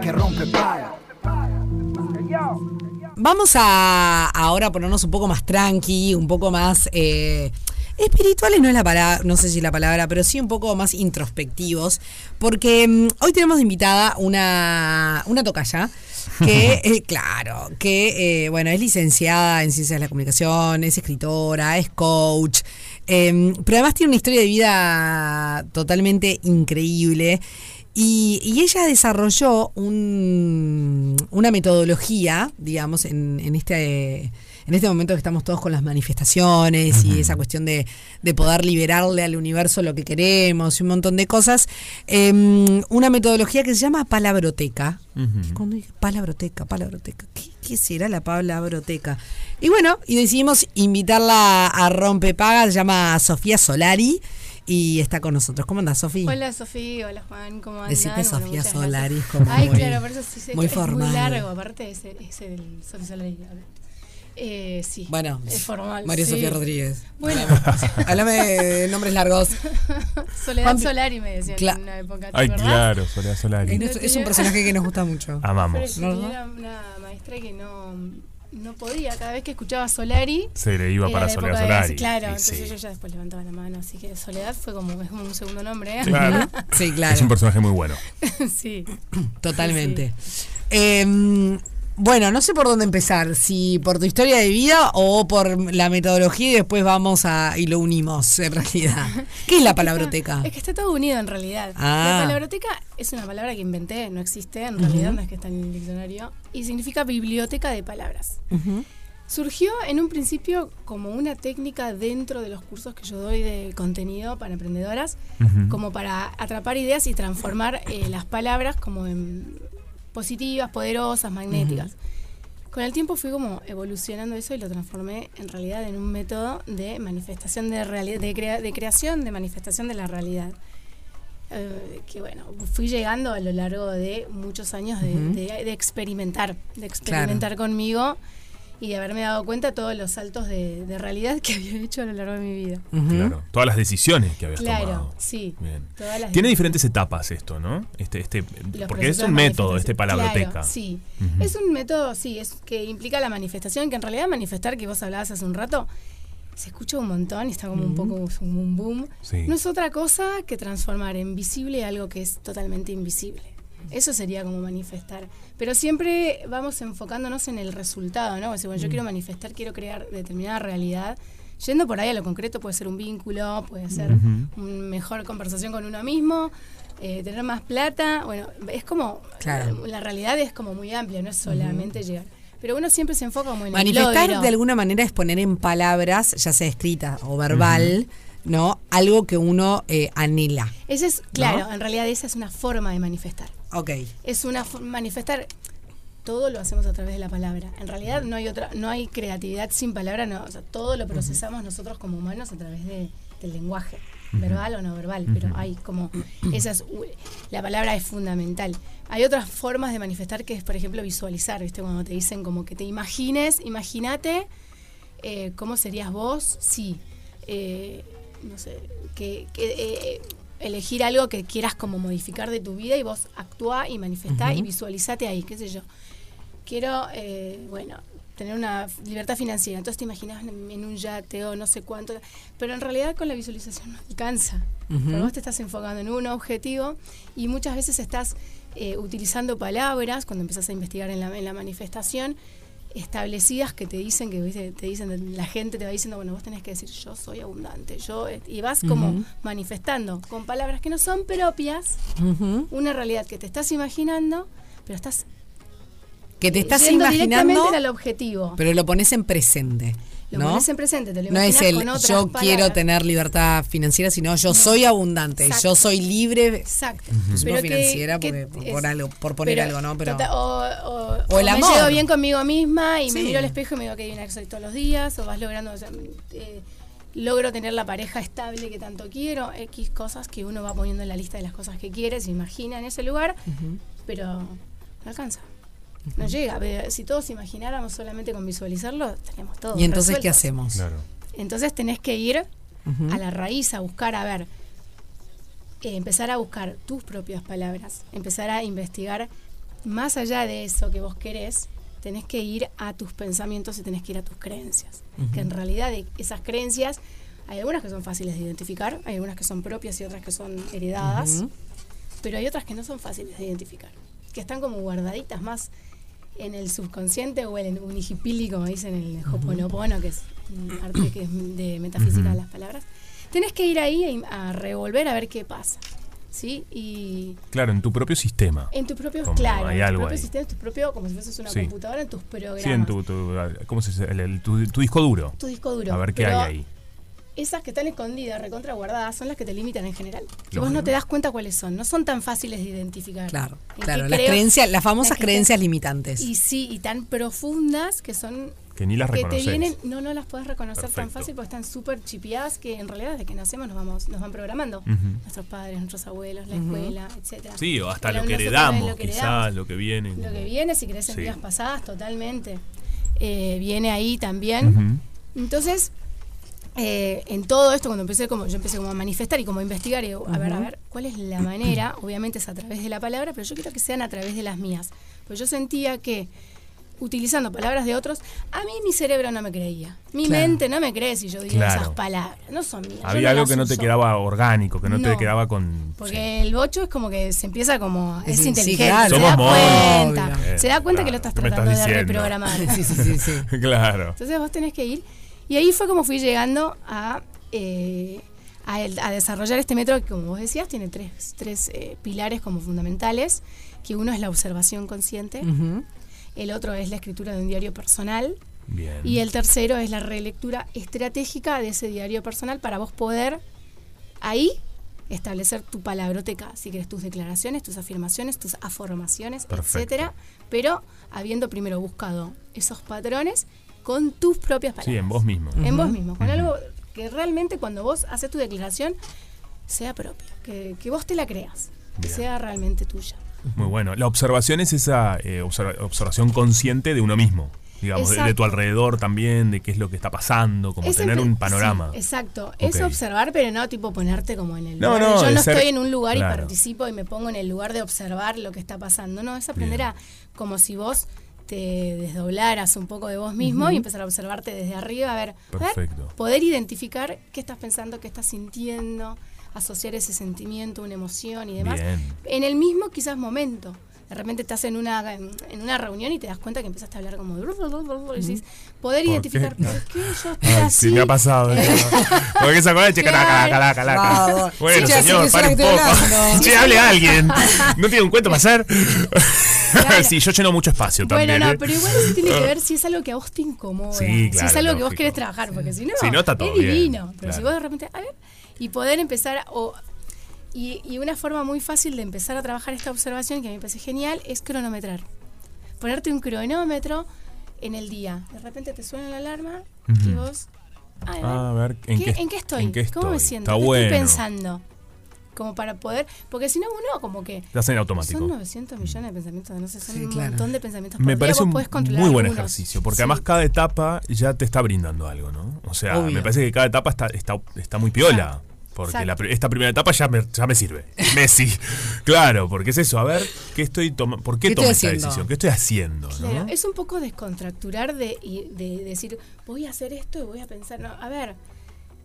que rompe paga. Vamos a ahora ponernos un poco más tranqui, un poco más eh, espirituales no es la palabra, no sé si la palabra, pero sí un poco más introspectivos, porque mm, hoy tenemos de invitada una, una tocaya que, eh, claro, que, eh, bueno, es licenciada en Ciencias de la Comunicación, es escritora, es coach, pero además tiene una historia de vida totalmente increíble. Y, y ella desarrolló un- una metodología, digamos, en, en este en este momento que estamos todos con las manifestaciones y esa cuestión de, de poder liberarle al universo lo que queremos y un montón de cosas, em, una metodología que se llama palabroteca. Cuando dije palabroteca, palabroteca, ¿qué, qué será la palabroteca? Y bueno, y decidimos invitarla a Rompepaga, se llama Sofía Solari y está con nosotros. ¿Cómo andás, Sofía? Hola Sofía, hola Juan, ¿cómo andan? Decite Bueno, Sofía muchas Solari, gracias. como Ay, muy- claro, por eso sí sé muy es formal. muy largo, aparte ese, ese del Sofía Solari. Eh, sí, Bueno, es formal. María sí. Sofía Rodríguez. Bueno, Háblame de nombres largos. Soledad Juan- Solari me decían Cla- en una época. ¿te Ay, acordás? claro, Soledad Es, Solari. es un personaje que nos gusta mucho. Pero Amamos. yo ¿No? tenía una maestra que no, no podía, cada vez que escuchaba Solari. Se le iba para la época Soledad de- Solari. Claro, Y entonces sí. yo ya después levantaba la mano, así que Soledad fue como, es como un segundo nombre. ¿eh? Claro. Sí, claro. Es un personaje muy bueno. sí. Totalmente. Eh, bueno, no sé por dónde empezar, si por tu historia de vida o por la metodología y después vamos a y lo unimos en realidad. ¿Qué es la palabroteca? Es que está todo unido en realidad. Ah. La palabroteca es una palabra que inventé, no existe, en realidad no es que está en el diccionario, y significa biblioteca de palabras. Surgió en un principio como una técnica dentro de los cursos que yo doy de contenido para emprendedoras, como para atrapar ideas y transformar eh, las palabras como en positivas, poderosas, magnéticas. Con el tiempo fui como evolucionando eso y lo transformé en realidad en un método de manifestación de realidad, de, crea- de creación, de manifestación de la realidad. Eh, que bueno, fui llegando a lo largo de muchos años de, Ujú. de- de experimentar, de experimentar conmigo y de haberme dado cuenta de todos los saltos de, de realidad que había hecho a lo largo de mi vida. Claro. Todas las decisiones que habías Claro, tomado. sí. Bien. Todas las Tiene diferentes etapas esto, ¿no? Este, este, los porque es un método, este palabroteca. Claro, sí. Es un método, sí, es que implica la manifestación, que en realidad manifestar, que vos hablabas hace un rato, se escucha un montón y está como un poco un boom. Sí. No es otra cosa que transformar en visible algo que es totalmente invisible. Eso sería como manifestar. Pero siempre vamos enfocándonos en el resultado, ¿no? O sea, bueno, yo quiero manifestar, quiero crear determinada realidad. Yendo por ahí a lo concreto, puede ser un vínculo, puede ser una mejor conversación con uno mismo, eh, tener más plata. Bueno, es como. Claro. La realidad es como muy amplia, no es solamente llegar. Pero uno siempre se enfoca como en Manifestar de alguna manera es poner en palabras, ya sea escrita o verbal, ¿no? Algo que uno eh, anhela. Esa es, claro, en realidad esa es una forma de manifestar. Ok. Es una manifestar todo lo hacemos a través de la palabra. En realidad no hay otra, no hay creatividad sin palabra, no, o sea, todo lo procesamos nosotros como humanos a través de- del lenguaje, verbal o no verbal, pero hay como esa es u- la palabra es fundamental. Hay otras formas de manifestar que es, por ejemplo, visualizar, ¿viste? Cuando te dicen como que te imagines, imagínate eh, cómo serías vos si eh, no sé, que, que, eh, elegir algo que quieras como modificar de tu vida y vos actúa y manifestá y visualizate ahí, qué sé yo. Quiero, eh, bueno, tener una libertad financiera, entonces te imaginas en, un yate o no sé cuánto, pero en realidad con la visualización no alcanza. Porque vos te estás enfocando en un objetivo y muchas veces estás eh, utilizando palabras cuando empezás a investigar en la, en la manifestación establecidas que te dicen que ¿viste? te dicen la gente te va diciendo bueno vos tenés que decir yo soy abundante yo eh", y vas como manifestando con palabras que no son propias una realidad que te estás imaginando pero estás Que te estás yendo imaginando, directamente al objetivo pero lo pones en presente. Lo ¿no? pones en presente te lo No es el con otras yo quiero tener libertad financiera, sino yo soy abundante, Exacto. yo soy libre. Exacto. Pero que- financiera, que porque- por algo- por poner pero algo, ¿no? Pero- tota- o, o- O el o amor. me llevo bien conmigo misma y me miro al espejo y me digo que divina que soy todos los días, o vas logrando, o sea, eh, logro tener la pareja estable que tanto quiero, X cosas que uno va poniendo en la lista de las cosas que quiere, se imagina en ese lugar, pero no alcanza. No llega. Pero Si todos imagináramos solamente con visualizarlo, tenemos todo. ¿Y entonces qué hacemos? Claro. Entonces tenés que ir a la raíz, a buscar, a ver, eh, empezar a buscar tus propias palabras, empezar a investigar más allá de eso que vos querés, tenés que ir a tus pensamientos y tenés que ir a tus creencias. Que en realidad de esas creencias hay algunas que son fáciles de identificar, hay algunas que son propias y otras que son heredadas, pero hay otras que no son fáciles de identificar, que están como guardaditas más en el subconsciente o en el unijipili, como dicen en el Hoponopono, que es un arte que es de metafísica de las palabras. Tenés que ir ahí a revolver a ver qué pasa. ¿Sí? Y Claro, en tu propio sistema. en tu propio, Como claro, hay en tu algo propio ahí. sistema, en tu propio, como si fueses una Sí. computadora, en tus programas. Sí, en tu, tu- ¿cómo se dice? El- el- tu, tu disco duro. tu disco duro. A ver qué Pero hay ahí. Esas que están escondidas, recontra guardadas, son las que te limitan en general. Que vos no te das cuenta cuáles son. No son tan fáciles de identificar. Claro, ¿En claro. Las creencias, las famosas Las creencias te- limitantes. Y sí, y tan profundas que son Que ni las que te vienen, no, no las puedes reconocer tan fácil porque están súper chipeadas que en realidad desde que nacemos nos vamos, nos van programando. Nuestros padres, nuestros abuelos, la escuela, etcétera. Sí, o hasta lo que heredamos, lo que quizás, heredamos. lo que viene. Lo que viene, si querés en Sí. vidas pasadas, totalmente. Eh, viene ahí también. Entonces, eh, en todo esto, cuando empecé como, yo empecé como a manifestar y como a investigar, y digo, a ver, a ver, ¿cuál es la manera? Obviamente es a través de la palabra, pero yo quiero que sean a través de las mías. Pues yo sentía que utilizando palabras de otros, a mí mi cerebro no me creía. Mi Claro. mente no me cree si yo digo Claro. esas palabras. No son mías. Había algo que no te quedaba orgánico, que no, te quedaba con. Porque el bocho es como que se empieza como. Es sí, inteligente. claro. Se da cuenta. Se da cuenta que lo estás ¿qué me tratando estás de reprogramar. Sí, sí, sí, sí. claro. Entonces vos tenés que ir. Y ahí fue como fui llegando a, eh, a, el- a desarrollar este método que, como vos decías, tiene tres, tres eh, pilares como fundamentales, que uno es la observación consciente, el otro es la escritura de un diario personal Bien. y el tercero es la relectura estratégica de ese diario personal para vos poder ahí establecer tu palabroteca, si querés tus declaraciones, tus afirmaciones, tus afirmaciones, Perfecto. etcétera, pero habiendo primero buscado esos patrones con tus propias palabras. Sí, en vos mismo. En vos mismo, con algo que realmente cuando vos haces tu declaración sea propia, que, que vos te la creas, que Bien. sea realmente tuya. Muy bueno. La observación es esa eh, observa- observación consciente de uno mismo. Digamos, de, de tu alrededor también, de qué es lo que está pasando, como Es tener un panorama. sí, exacto. Es Ok. observar, pero no tipo ponerte como en el No, lugar. no, yo no ser- estoy en un lugar claro. y participo y me pongo en el lugar de observar lo que está pasando. No, es aprender Bien. a como si vos te desdoblaras un poco de vos mismo y empezar a observarte desde arriba, a ver, a ver, Perfecto. poder identificar qué estás pensando, qué estás sintiendo, asociar ese sentimiento, una emoción y demás. Bien. En el mismo quizás momento. De repente estás en una, en, en una reunión y te das cuenta que empezaste a hablar como... de- y decís, poder ¿Por identificar qué? por qué yo estoy Ay, así. sí, me ha pasado. Porque se acuerda, che, calaca. Bueno, Sí, señor, pare un poco. Che, hable a alguien. ¿No tiene un cuento para hacer? Claro. sí, yo lleno mucho espacio Bueno, también. no, ¿eh? pero igual eso tiene que ver si es algo que a vos te incomoda. Sí, si es algo que vos querés trabajar, porque si no, Si no, está todo es bien, divino. Pero si vos de repente, a ver, y poder empezar, o, y, y una forma muy fácil de empezar a trabajar esta observación, que a mí me parece genial, es cronometrar. Ponerte un cronómetro en el día. De repente te suena la alarma y vos, a ver, a ver, ¿en ¿qué- qué, ¿en qué estoy? en qué ¿Cómo me estoy? siento? Está ¿Qué bueno. estoy pensando? Como para poder, porque si no uno como que Estás en automático. son 900 millones de pensamientos, no sé, son Sí, un claro. montón de pensamientos por Me día, parece un muy buen algunos. ejercicio, porque Sí. además cada etapa ya te está brindando algo, ¿no? O sea, Obvio. me parece que cada etapa está, está, está muy piola. Porque la esta primera etapa ya me, ya me sirve. Messi. Claro, porque es eso. A ver, ¿qué estoy tomando? ¿Por qué, ¿Qué estoy esta decisión? ¿Qué estoy haciendo? ¿no? Claro, es un poco descontracturar de, y de decir, voy a hacer esto y voy a pensar, no, a ver,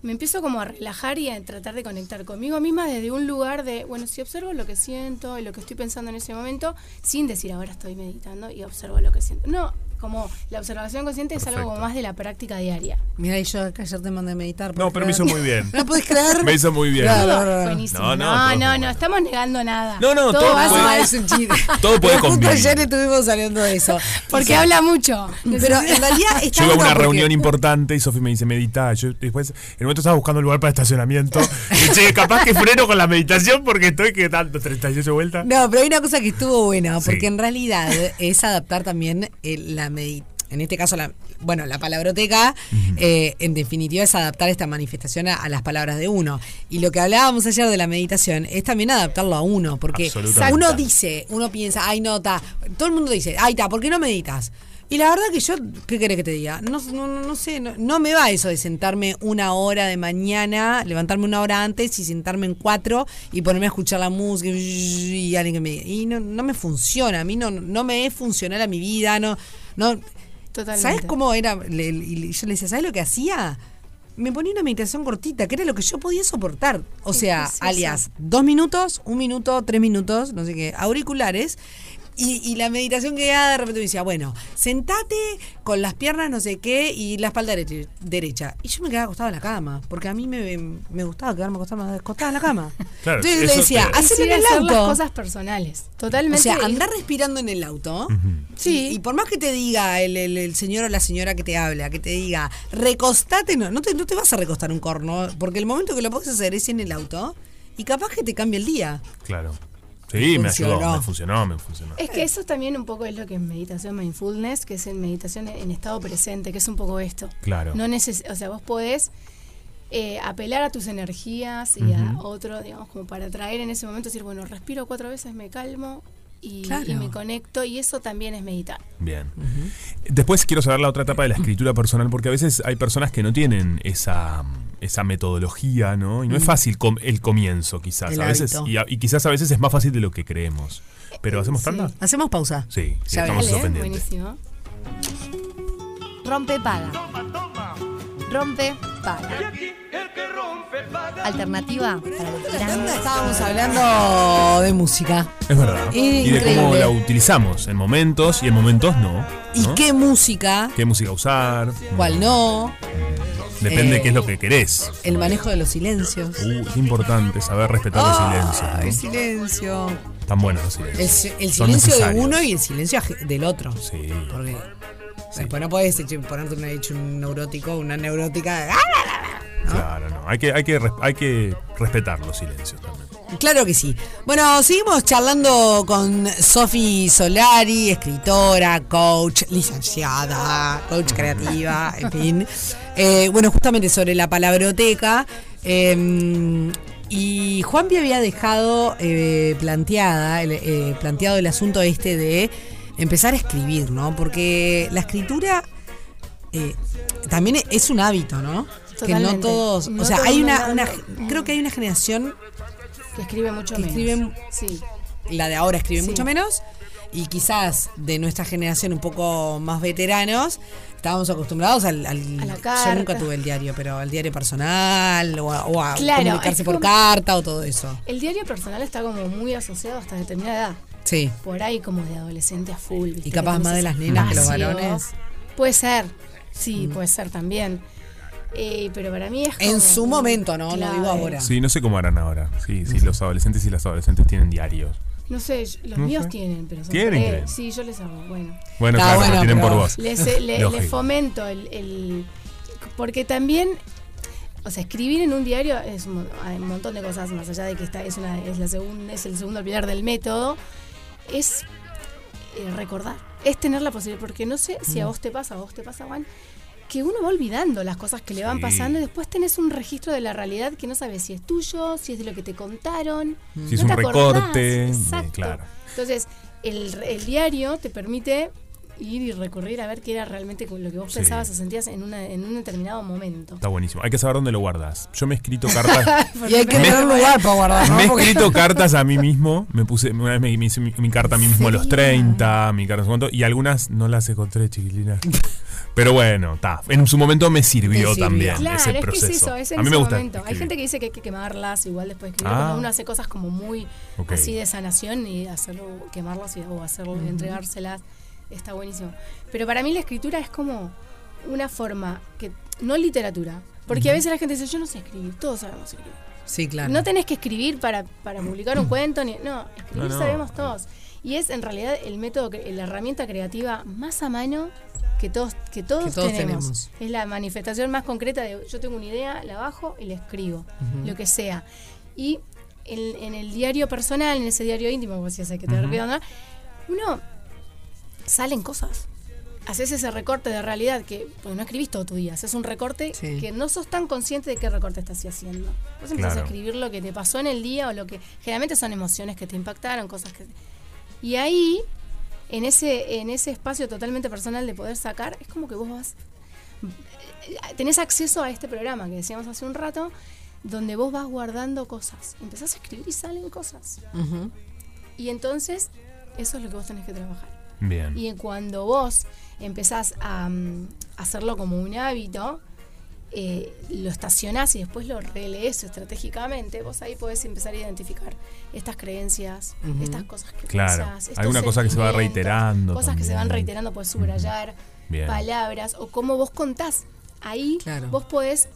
me empiezo como a relajar y a tratar de conectar conmigo misma desde un lugar de, bueno, si observo lo que siento y lo que estoy pensando en ese momento, sin decir ahora estoy meditando y observo lo que siento. No, como la observación consciente es algo como más de la práctica diaria. Mira, y yo acá ayer te mandé a meditar. No, ¿podés pero me hizo muy bien. ¿No puedes creer? Me hizo muy bien. Claro. Todo no, no. buenísimo. No, No, no, no, todo estamos negando nada. No, no, todo va a puede- ser- es un chiste. Todo puede Pero justo ayer estuvimos hablando de eso. Porque O sea, habla mucho. Pero en realidad está Yo iba a una porque- reunión importante y Sofi me dice medita. Yo después, en el momento estaba buscando lugar para estacionamiento. Y che, capaz que freno con la meditación porque estoy que tanto, 38 vueltas. No, pero hay una cosa que estuvo buena, porque Sí. en realidad es adaptar también eh, la meditación. En este caso, la, bueno, la palabroteca, eh, en definitiva, es adaptar esta manifestación a, a las palabras de uno. Y lo que hablábamos ayer de la meditación es también adaptarlo a uno, porque uno dice, uno piensa, ay, no, ta, todo el mundo dice, ay, ta, ¿por qué no meditas? Y la verdad que yo, ¿qué querés que te diga? No, no, no- no sé, no, no me va eso de sentarme una hora de mañana, levantarme una hora antes y sentarme en cuatro y ponerme a escuchar la música y alguien que me Y no, no me funciona, a mí no, no me es funcional a mi vida, no, no. Totalmente. ¿Sabes cómo era? Y yo le decía, ¿sabes lo que hacía? Me ponía una meditación cortita, que era lo que yo podía soportar. O sea, alias, dos minutos, un minuto, tres minutos, no sé qué, auriculares. Y, y la meditación que daba de repente me decía, bueno, sentate con las piernas no sé qué y la espalda derecha. Y yo me quedaba acostada en la cama, porque a mí me, me gustaba quedarme acostada, acostada en la cama. Claro, Entonces le decía, te- en el hacer las auto. cosas personales. Totalmente. O sea, andar respirando en el auto. Sí. Y, y por más que te diga el, el- el señor o la señora que te habla, que te diga, recostate, no, no te, no te vas a recostar un corno, porque el momento que lo puedes hacer es en el auto y capaz que te cambia el día. Claro. Sí, me ayudó, me funcionó, me funcionó. Es que eso también un poco es lo que es meditación mindfulness, que es en meditación en estado presente, que es un poco esto. Claro. No neces o sea, vos podés eh, apelar a tus energías y a otro, digamos, como para traer en ese momento, decir, bueno, respiro cuatro veces, me calmo y, Claro. y me conecto, y eso también es meditar. Bien. Después quiero saber la otra etapa de la escritura personal, porque a veces hay personas que no tienen esa, esa metodología, ¿no? Y no es fácil com- el comienzo, quizás. El a veces, y, a- y quizás a veces es más fácil de lo que creemos. Pero ¿hacemos sí. tanda? Hacemos pausa. Sí, sí, estamos buenísimo. Rompe paga. Rompe paga. Alternativa para los grandes. Estábamos hablando de música. Es verdad. Y de cómo la utilizamos en momentos y en momentos no. ¿Y ¿no? qué música? ¿Qué música usar? ¿Cuál no? Depende Eh, de qué es lo que querés. El manejo de los silencios. Uh, es importante saber respetar los silencios. Ah, ¿no? el silencio. Tan buenos los El, silencios. si- el Son silencio de uno y el silencio del otro. Sí. Porque después no eche, ponerte hecho un neurótico, una neurótica. Claro, no. Hay que, hay, que, hay que respetar los silencios también. Claro que sí. Bueno, seguimos charlando con Sofi Solari, escritora, coach, licenciada, coach creativa, en fin. Eh, bueno, justamente sobre la palabroteca. eh, y Juanpi había dejado eh, planteada, eh, planteado el asunto este de empezar a escribir, ¿no? Porque la escritura eh, también es un hábito, ¿no? Que no todos, No o sea, hay una, una, creo que hay una generación Que escribe mucho Que menos. Sí. la de ahora escribe Sí. mucho menos y quizás de nuestra generación un poco más veteranos estábamos acostumbrados al, al- A la yo nunca tuve el diario pero al diario personal o a, o a Claro, comunicarse por como- carta o todo eso El diario personal está como muy asociado hasta determinada edad. sí Por ahí como de adolescente a full. ¿viste? Y capaz más de las nenas que los varones. Puede ser, sí, puede ser también. Eh, pero para mí es como... en su momento no no digo ahora Sí, no sé cómo harán ahora. Sí, sí, los adolescentes y las adolescentes tienen diarios. No sé, los No míos sé. tienen, pero son ¿Tienen? Sí, yo les hago, bueno. Bueno, claro, bueno, tienen pero- por vos. Les, eh, le- Lógico. les fomento el, el- Porque también... O sea, escribir en un diario es un, hay un montón de cosas, más allá de que está, es, una, es, la segun- es el segundo pilar del método, es eh, recordar, es tener la posibilidad, porque no sé si a vos te pasa, a vos te pasa, Juan, que uno va olvidando las cosas que le van Sí. pasando y después tenés un registro de la realidad que no sabes si es tuyo, si es de lo que te contaron. Si es un te recorte, Exacto. eh, claro. Entonces, el, el diario te permite ir y recurrir a ver qué era realmente lo que vos Sí. pensabas o sentías en, una, en un determinado momento. Está buenísimo. Hay que saber dónde lo guardas. Yo me he escrito cartas. y hay que Me- tener un lugar para guardar ¿no? me he escrito cartas a mí mismo. Me puse, una vez me, me hice mi, mi carta a mí mismo a los Sí. 30, mi carta no sé cuánto, y algunas no las encontré, chiquilinas. Pero bueno, está. En su momento me sirvió, también Claro, ese es que proceso. es eso, es en a mí me ese gusta. momento. Hay gente que dice que hay que quemarlas, igual después de escribir, Ah. cuando uno hace cosas como muy Ok. así de sanación y hacerlo, quemarlas y- o hacerlo, entregárselas, está buenísimo. Pero para mí la escritura es como una forma que, no literatura, porque a veces la gente dice, yo no sé escribir, todos sabemos escribir. sí claro No tenés que escribir para, para publicar un cuento, ni, no, escribir No, no. sabemos todos. Y es en realidad el método, cre- la herramienta creativa más a mano que todos, que todos, Que todos tenemos. tenemos. Es la manifestación más concreta de yo tengo una idea, la bajo y la escribo, lo que sea. Y en, en el diario personal, en ese diario íntimo, como decías, que tener cuidado, ¿no? uno salen cosas. Haces ese recorte de realidad que, porque no escribís todo tu día, haces un recorte Sí. que no sos tan consciente de qué recorte estás haciendo. Vos empezás Claro. a escribir lo que te pasó en el día o lo que generalmente son emociones que te impactaron, cosas que... Y ahí en ese, en ese espacio totalmente personal de poder sacar, es como que vos vas. Tenés acceso a este programa que decíamos hace un rato, donde vos vas guardando cosas. Empezás a escribir y salen cosas. Y entonces, eso es lo que vos tenés que trabajar. Bien. Y cuando vos empezás a mm, hacerlo como un hábito, eh, lo estacionás y después lo relees estratégicamente, vos ahí podés empezar a identificar estas creencias, estas cosas que Claro. pensás, Alguna cosa que se va reiterando Cosas que se van reiterando, podés subrayar palabras o cómo vos contás. Ahí Claro. vos podés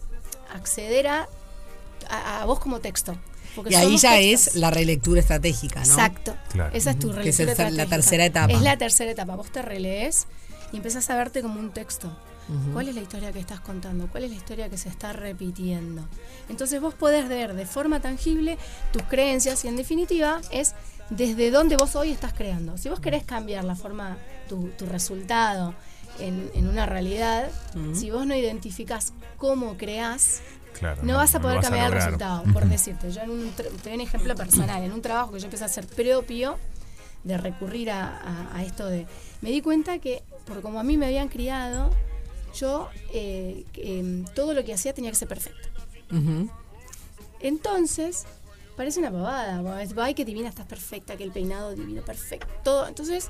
acceder a, a, a vos como texto. Porque Y ahí ya textos. es la relectura estratégica, ¿no? Exacto. Claro. Esa es tu Que es relectura el- la tercera etapa. Es la tercera etapa. Vos te relees y empezás a verte como un texto. ¿Cuál es la historia que estás contando? ¿Cuál es la historia que se está repitiendo? Entonces vos podés ver de forma tangible tus creencias y en definitiva es desde dónde vos hoy estás creando. Si vos querés cambiar la forma, tu, tu resultado en, en una realidad, si vos no identificás cómo creás, Claro, no, vas a poder vas cambiar el resultado. Por decirte, yo en un, te doy un ejemplo personal, en un trabajo que yo empecé a hacer propio, de recurrir a, a- a esto de... Me di cuenta que, por como a mí me habían criado, yo eh, em, todo lo que hacía tenía que ser perfecto. Entonces, parece una pavada. Ay, que divina, estás perfecta, que el peinado divino, perfecto. Todo. Entonces,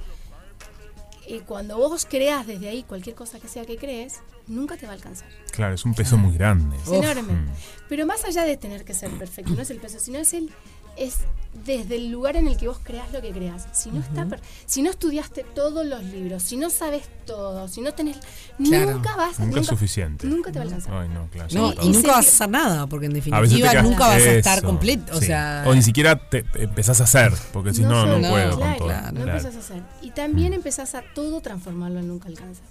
eh, cuando vos creas desde ahí cualquier cosa que sea que crees, nunca te va a alcanzar. Claro, es un peso muy grande. Es Uf. enorme. Mm. Pero más allá de tener que ser perfecto, no es el peso, sino es el es desde el lugar en el que vos creas lo que creas. Si no está per- si no estudiaste todos los libros, si no sabes todo, si no tenés Claro. nunca vas Nunca es suficiente. Nunca te va a alcanzar. Ay, no, claro. No, y Y nunca vas a hacer nada, porque en A definitiva nunca vas a estar completo. O sí. sea, O ni siquiera te empezás a hacer, porque si no, no, puedo claro, con todo. claro, No Claro, empezás a hacer. Y también empezás a todo transformarlo en nunca alcanza.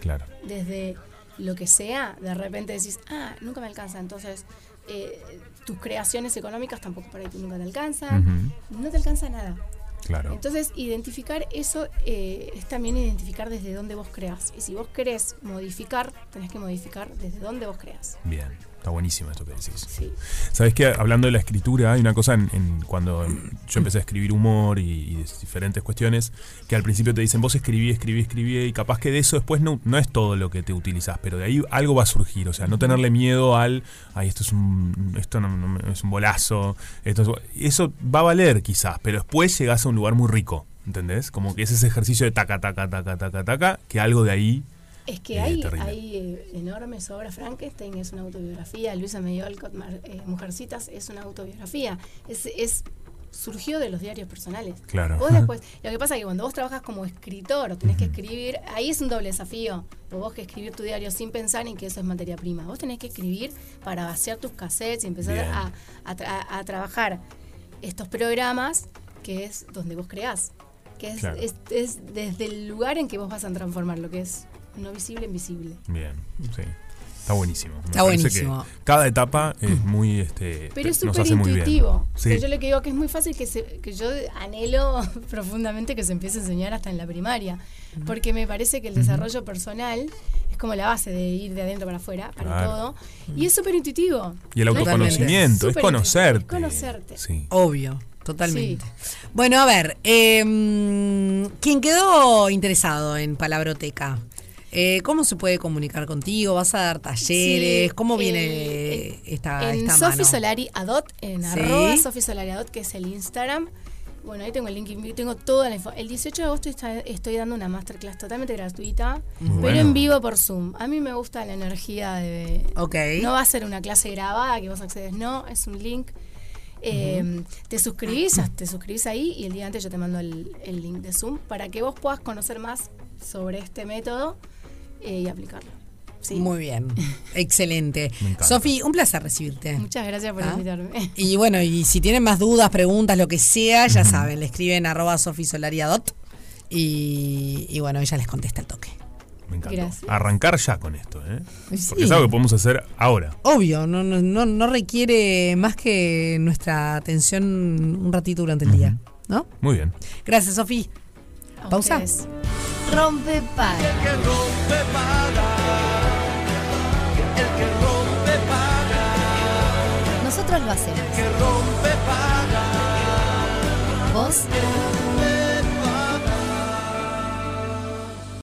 claro. Desde lo que sea, de repente decís, ah, nunca me alcanza. Entonces, eh, tus creaciones económicas tampoco por ahí nunca te alcanzan. No te alcanza nada. Claro. Entonces, identificar eso eh, es también identificar desde dónde vos creas. Y si vos querés modificar, tenés que modificar desde dónde vos creas. Bien. Está buenísimo esto que decís. Sí. Sabes que hablando de la escritura, hay una cosa en, en- cuando yo empecé a escribir humor y, diferentes cuestiones, que al principio te dicen vos escribí, escribí, escribí, y capaz que de eso después no, no es todo lo que te utilizás, pero de ahí algo va a surgir. O sea, no tenerle miedo al, ay, esto es un, esto no, no- es un bolazo, esto es- eso va a valer quizás, pero después llegás a un lugar muy rico. ¿Entendés? Como que es ese ejercicio de taca, taca, taca, taca, taca, que algo de ahí Es que Eh, hay, hay eh, enormes obras. Frankenstein es una autobiografía. Luisa Mar- eh, Mujercitas, es una autobiografía. Es, es surgió de los diarios personales. Claro. Vos después, lo que pasa es que cuando vos trabajas como escritor o tenés que escribir, ahí es un doble desafío. Vos que escribir tu diario sin pensar en que eso es materia prima. Vos tenés que escribir para vaciar tus cassettes y empezar a, a tra- a trabajar estos programas que es donde vos creás. Que es, Claro. es, es desde el lugar en que vos vas a transformar lo que es no visible en visible. Bien, sí. Está buenísimo. Me Está buenísimo. que cada etapa es muy este Pero es nos súper hace muy bien. intuitivo. Sí. Yo lo que digo que es muy fácil que, se, que yo anhelo profundamente que se empiece a enseñar hasta en la primaria. Porque me parece que el desarrollo personal es como la base de ir de adentro para afuera, para Claro. todo. Y es súper intuitivo. Y el autoconocimiento, es conocerte. es conocerte. Sí. Obvio, totalmente. Bueno, a ver, eh, quien quedó interesado en Palabroteca, eh, ¿cómo se puede comunicar contigo? ¿Vas a dar talleres? Sí, ¿Cómo viene eh, esta, en esta Sofi mano? Solari Adot, en Sí. arroba Sofi Solari Adot, que es el Instagram. Bueno, ahí tengo el link, tengo toda la info. El 18 de agosto está- estoy dando una masterclass totalmente gratuita, pero bueno. en vivo por Zoom. A mí me gusta la energía de... Ok. No va a ser una clase grabada que vos accedes, no, es un link. Eh, Te suscribís, te suscribís ahí y el día antes yo te mando el, el link de Zoom para que vos puedas conocer más sobre este método eh, y aplicarlo. Sí. Muy bien, excelente. Sofi, un placer recibirte. Muchas gracias por Ah. invitarme. Y bueno, y si tienen más dudas, preguntas, lo que sea, ya saben, le escriben arroba sofisolariadot y, y bueno, ella les contesta el toque. Me encanta. Gracias. Arrancar ya con esto, ¿eh? Sí. Porque es algo que podemos hacer ahora. Obvio, no, no, no, no requiere más que nuestra atención un ratito durante el día, ¿no? Muy bien. Gracias, Sofi. Pausa. ustedes. Rompe para. que rompe paga. El que rompe paga. Nosotros lo hacemos. Que rompe paga. Vos